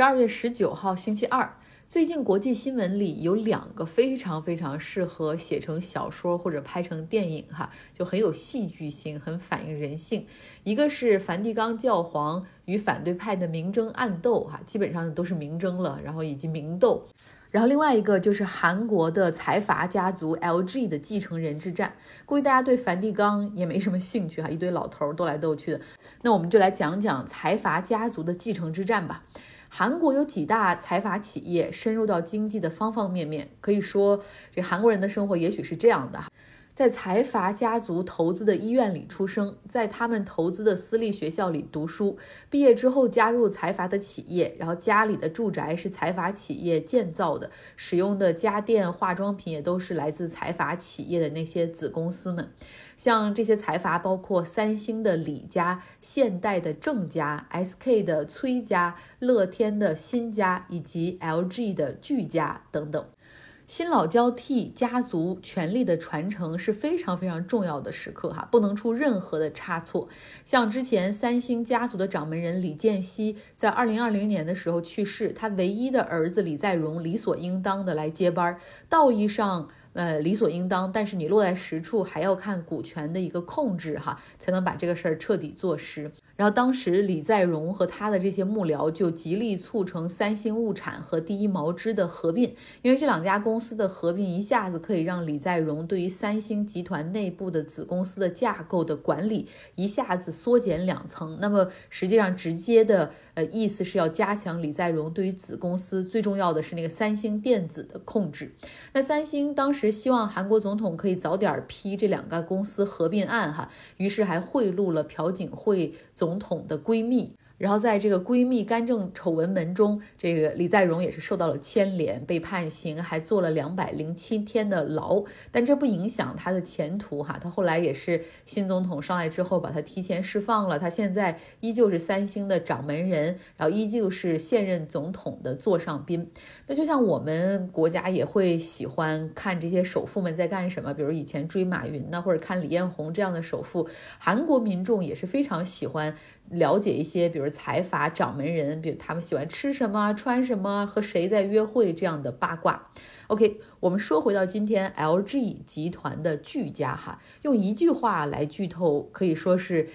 十二月十九号，星期二。最近国际新闻里有两个非常非常适合写成小说或者拍成电影，哈，就很有戏剧性，很反映人性。一个是梵蒂冈教皇与反对派的明争暗斗，哈，基本上都是明争了，然后以及明斗。然后另外一个就是韩国的财阀家族 LG 的继承人之战。估计大家对梵蒂冈也没什么兴趣，哈，一堆老头斗来斗去的。那我们就来讲讲财阀家族的继承之战吧。韩国有几大财阀企业深入到经济的方方面面，可以说这韩国人的生活也许是这样的：在财阀家族投资的医院里出生，在他们投资的私立学校里读书，毕业之后加入财阀的企业，然后家里的住宅是财阀企业建造的，使用的家电、化妆品也都是来自财阀企业的那些子公司们。像这些财阀，包括三星的李家、现代的郑家、SK 的崔家、乐天的新家以及 LG 的巨家等等。新老交替，家族权力的传承是非常非常重要的时刻哈，不能出任何的差错。像之前三星家族的掌门人李健熙在二零二零年的时候去世，他唯一的儿子李在镕理所应当的来接班，道义上。呃，理所应当，但是你落在实处，还要看股权的一个控制哈，才能把这个事儿彻底做实。然后当时李在镕和他的这些幕僚就极力促成三星物产和第一毛织的合并，因为这两家公司的合并一下子可以让李在镕对于三星集团内部的子公司的架构的管理一下子缩减两层。那么实际上直接的呃意思是要加强李在镕对于子公司最重要的是那个三星电子的控制。那三星当时希望韩国总统可以早点批这两个公司合并案哈，于是还贿赂了朴槿惠总。总统的闺蜜。然后在这个闺蜜干政丑闻门中，这个李在镕也是受到了牵连，被判刑，还坐了两百零七天的牢。但这不影响他的前途哈，他后来也是新总统上来之后，把他提前释放了。他现在依旧是三星的掌门人，然后依旧是现任总统的座上宾。那就像我们国家也会喜欢看这些首富们在干什么，比如以前追马云呢，或者看李彦宏这样的首富。韩国民众也是非常喜欢了解一些，比如。财阀掌门人，比如他们喜欢吃什么、穿什么、和谁在约会这样的八卦。OK，我们说回到今天，LG 集团的巨家哈，用一句话来剧透，可以说是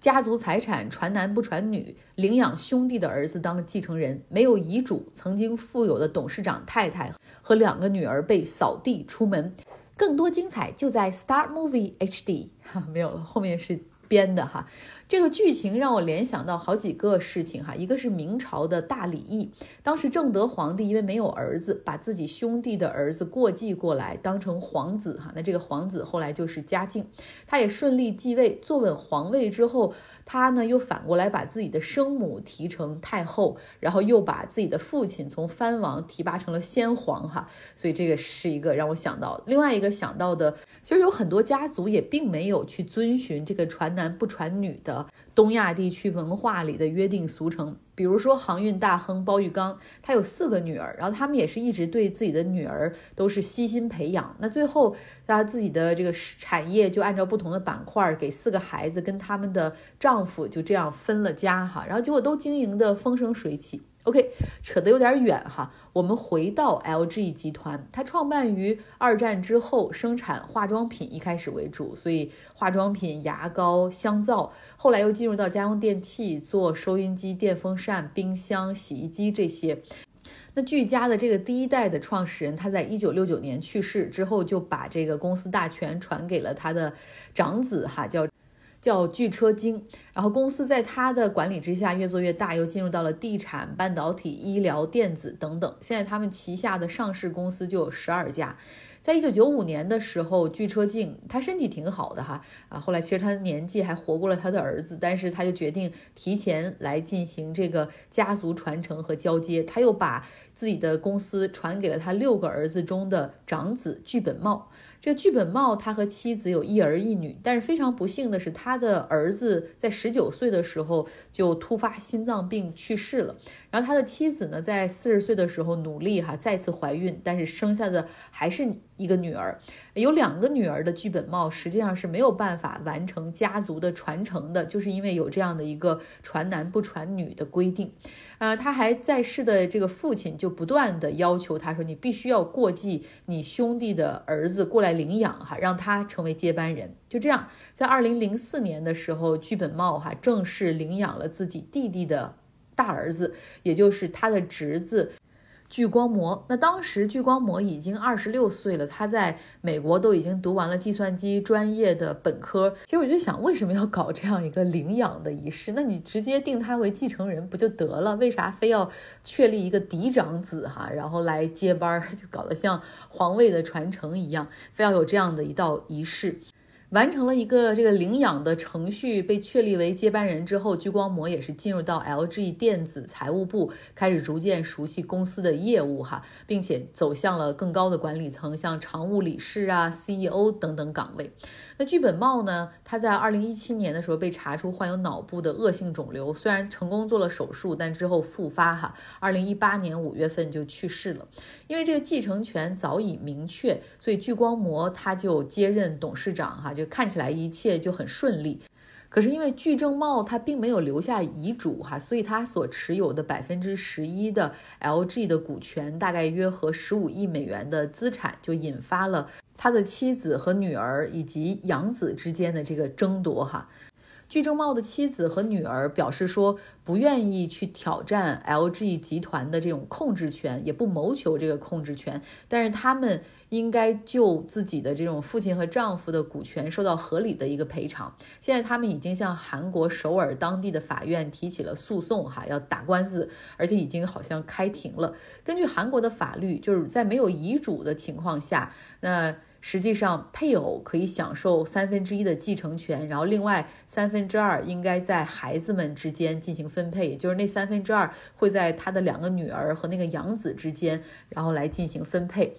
家族财产传男不传女，领养兄弟的儿子当继承人，没有遗嘱，曾经富有的董事长太太和两个女儿被扫地出门。更多精彩就在 Star Movie HD 哈，没有了，后面是编的哈。这个剧情让我联想到好几个事情哈，一个是明朝的大礼义，当时正德皇帝因为没有儿子，把自己兄弟的儿子过继过来当成皇子哈，那这个皇子后来就是嘉靖，他也顺利继位，坐稳皇位之后，他呢又反过来把自己的生母提成太后，然后又把自己的父亲从藩王提拔成了先皇哈，所以这个是一个让我想到，另外一个想到的，其实有很多家族也并没有去遵循这个传男不传女的。东亚地区文化里的约定俗成，比如说航运大亨包玉刚，他有四个女儿，然后他们也是一直对自己的女儿都是悉心培养。那最后他自己的这个产业就按照不同的板块给四个孩子跟他们的丈夫就这样分了家哈，然后结果都经营的风生水起。OK，扯得有点远哈。我们回到 LG 集团，它创办于二战之后，生产化妆品一开始为主，所以化妆品、牙膏、香皂，后来又进入到家用电器，做收音机、电风扇、冰箱、洗衣机这些。那巨家的这个第一代的创始人，他在一九六九年去世之后，就把这个公司大权传给了他的长子哈，叫。叫巨车精，然后公司在他的管理之下越做越大，又进入到了地产、半导体、医疗、电子等等。现在他们旗下的上市公司就有十二家。在一九九五年的时候，巨车镜他身体挺好的哈啊，后来其实他的年纪还活过了他的儿子，但是他就决定提前来进行这个家族传承和交接，他又把自己的公司传给了他六个儿子中的长子巨本茂。这个剧本茂他和妻子有一儿一女，但是非常不幸的是，他的儿子在十九岁的时候就突发心脏病去世了。然后他的妻子呢，在四十岁的时候努力哈再次怀孕，但是生下的还是一个女儿。有两个女儿的剧本茂实际上是没有办法完成家族的传承的，就是因为有这样的一个传男不传女的规定。呃，他还在世的这个父亲就不断的要求他说，你必须要过继你兄弟的儿子过来领养哈，让他成为接班人。就这样，在二零零四年的时候，剧本茂哈正式领养了自己弟弟的大儿子，也就是他的侄子。聚光膜，那当时聚光膜已经二十六岁了，他在美国都已经读完了计算机专业的本科。其实我就想，为什么要搞这样一个领养的仪式？那你直接定他为继承人不就得了？为啥非要确立一个嫡长子哈，然后来接班，就搞得像皇位的传承一样，非要有这样的一道仪式？完成了一个这个领养的程序，被确立为接班人之后，聚光膜也是进入到 LG 电子财务部，开始逐渐熟悉公司的业务哈，并且走向了更高的管理层，像常务理事啊、CEO 等等岗位。那剧本茂呢？他在二零一七年的时候被查出患有脑部的恶性肿瘤，虽然成功做了手术，但之后复发哈。二零一八年五月份就去世了。因为这个继承权早已明确，所以聚光膜他就接任董事长哈，就看起来一切就很顺利。可是因为具正茂他并没有留下遗嘱哈，所以他所持有的百分之十一的 LG 的股权，大概约合十五亿美元的资产，就引发了。他的妻子和女儿以及养子之间的这个争夺，哈，具正茂的妻子和女儿表示说不愿意去挑战 LG 集团的这种控制权，也不谋求这个控制权，但是他们应该就自己的这种父亲和丈夫的股权受到合理的一个赔偿。现在他们已经向韩国首尔当地的法院提起了诉讼，哈，要打官司，而且已经好像开庭了。根据韩国的法律，就是在没有遗嘱的情况下，那。实际上，配偶可以享受三分之一的继承权，然后另外三分之二应该在孩子们之间进行分配，也就是那三分之二会在他的两个女儿和那个养子之间，然后来进行分配。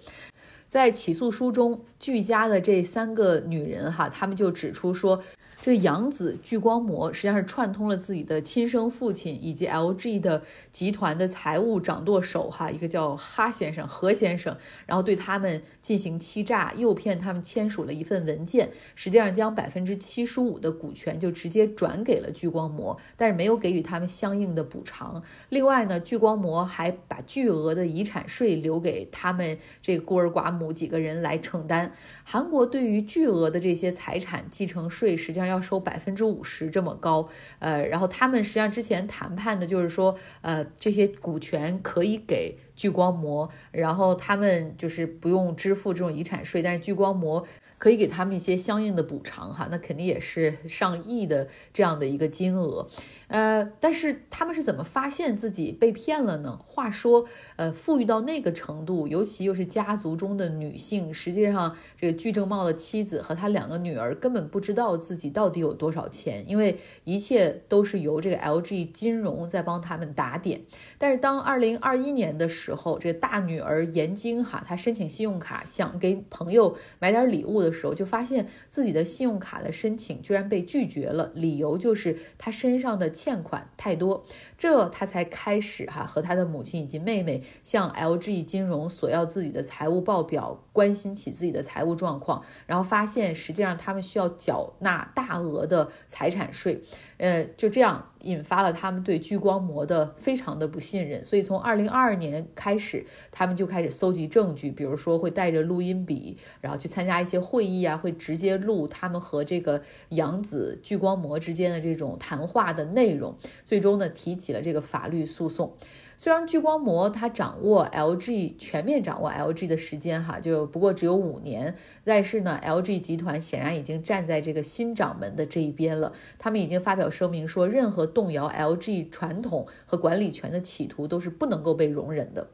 在起诉书中，俱家的这三个女人哈，他们就指出说。这个养子聚光膜实际上是串通了自己的亲生父亲以及 LG 的集团的财务掌舵手哈，一个叫哈先生何先生，然后对他们进行欺诈，诱骗他们签署了一份文件，实际上将百分之七十五的股权就直接转给了聚光膜，但是没有给予他们相应的补偿。另外呢，聚光膜还把巨额的遗产税留给他们这孤儿寡母几个人来承担。韩国对于巨额的这些财产继承税，实际上要。要收百分之五十这么高，呃，然后他们实际上之前谈判的就是说，呃，这些股权可以给聚光膜，然后他们就是不用支付这种遗产税，但是聚光膜。可以给他们一些相应的补偿哈，那肯定也是上亿的这样的一个金额，呃，但是他们是怎么发现自己被骗了呢？话说，呃，富裕到那个程度，尤其又是家族中的女性，实际上这个具正茂的妻子和他两个女儿根本不知道自己到底有多少钱，因为一切都是由这个 LG 金融在帮他们打点。但是当二零二一年的时候，这个大女儿严晶哈，她申请信用卡想给朋友买点礼物的。时候就发现自己的信用卡的申请居然被拒绝了，理由就是他身上的欠款太多，这他才开始哈和他的母亲以及妹妹向 LG 金融索要自己的财务报表，关心起自己的财务状况，然后发现实际上他们需要缴纳大额的财产税。呃，就这样引发了他们对聚光膜的非常的不信任，所以从二零二二年开始，他们就开始搜集证据，比如说会带着录音笔，然后去参加一些会议啊，会直接录他们和这个杨子聚光膜之间的这种谈话的内容，最终呢提起了这个法律诉讼。虽然聚光膜它掌握 LG 全面掌握 LG 的时间哈，就不过只有五年，但是呢，LG 集团显然已经站在这个新掌门的这一边了。他们已经发表声明说，任何动摇 LG 传统和管理权的企图都是不能够被容忍的。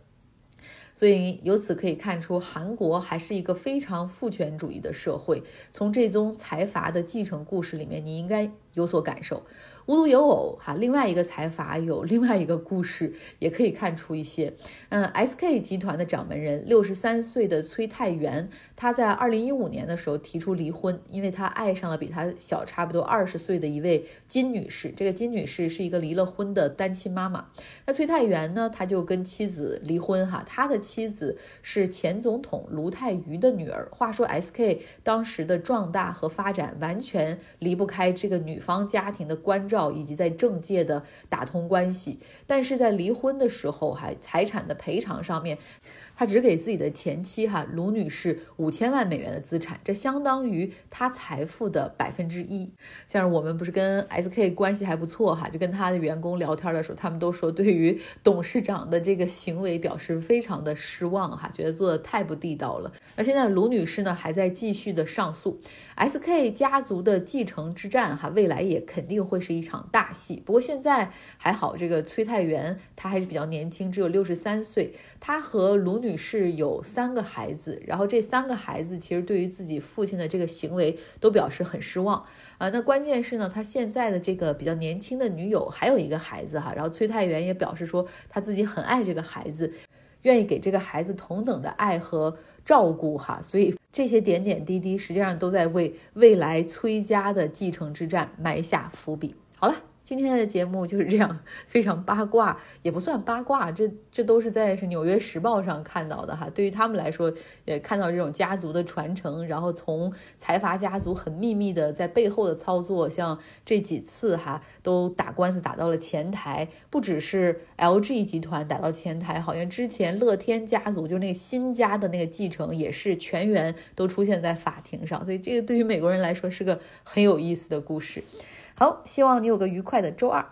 所以由此可以看出，韩国还是一个非常父权主义的社会。从这宗财阀的继承故事里面，你应该有所感受。无独有偶，哈，另外一个财阀有另外一个故事，也可以看出一些。嗯，SK 集团的掌门人六十三岁的崔泰元，他在二零一五年的时候提出离婚，因为他爱上了比他小差不多二十岁的一位金女士。这个金女士是一个离了婚的单亲妈妈。那崔泰元呢，他就跟妻子离婚，哈，他的妻子是前总统卢泰愚的女儿。话说 SK 当时的壮大和发展完全离不开这个女方家庭的关照以及在政界的打通关系。但是在离婚的时候，还财产的赔偿上面。他只给自己的前妻哈卢女士五千万美元的资产，这相当于他财富的百分之一。像是我们不是跟 SK 关系还不错哈，就跟他的员工聊天的时候，他们都说对于董事长的这个行为表示非常的失望哈，觉得做的太不地道了。那现在卢女士呢还在继续的上诉，SK 家族的继承之战哈，未来来也肯定会是一场大戏。不过现在还好，这个崔泰元他还是比较年轻，只有六十三岁，他和卢女。士有三个孩子，然后这三个孩子其实对于自己父亲的这个行为都表示很失望啊。那关键是呢，他现在的这个比较年轻的女友还有一个孩子哈，然后崔太元也表示说他自己很爱这个孩子，愿意给这个孩子同等的爱和照顾哈。所以这些点点滴滴实际上都在为未来崔家的继承之战埋下伏笔。好了。今天的节目就是这样，非常八卦，也不算八卦，这这都是在是《纽约时报》上看到的哈。对于他们来说，也看到这种家族的传承，然后从财阀家族很秘密的在背后的操作，像这几次哈都打官司打到了前台，不只是 LG 集团打到前台，好像之前乐天家族就那个新家的那个继承也是全员都出现在法庭上，所以这个对于美国人来说是个很有意思的故事。好，希望你有个愉快的周二。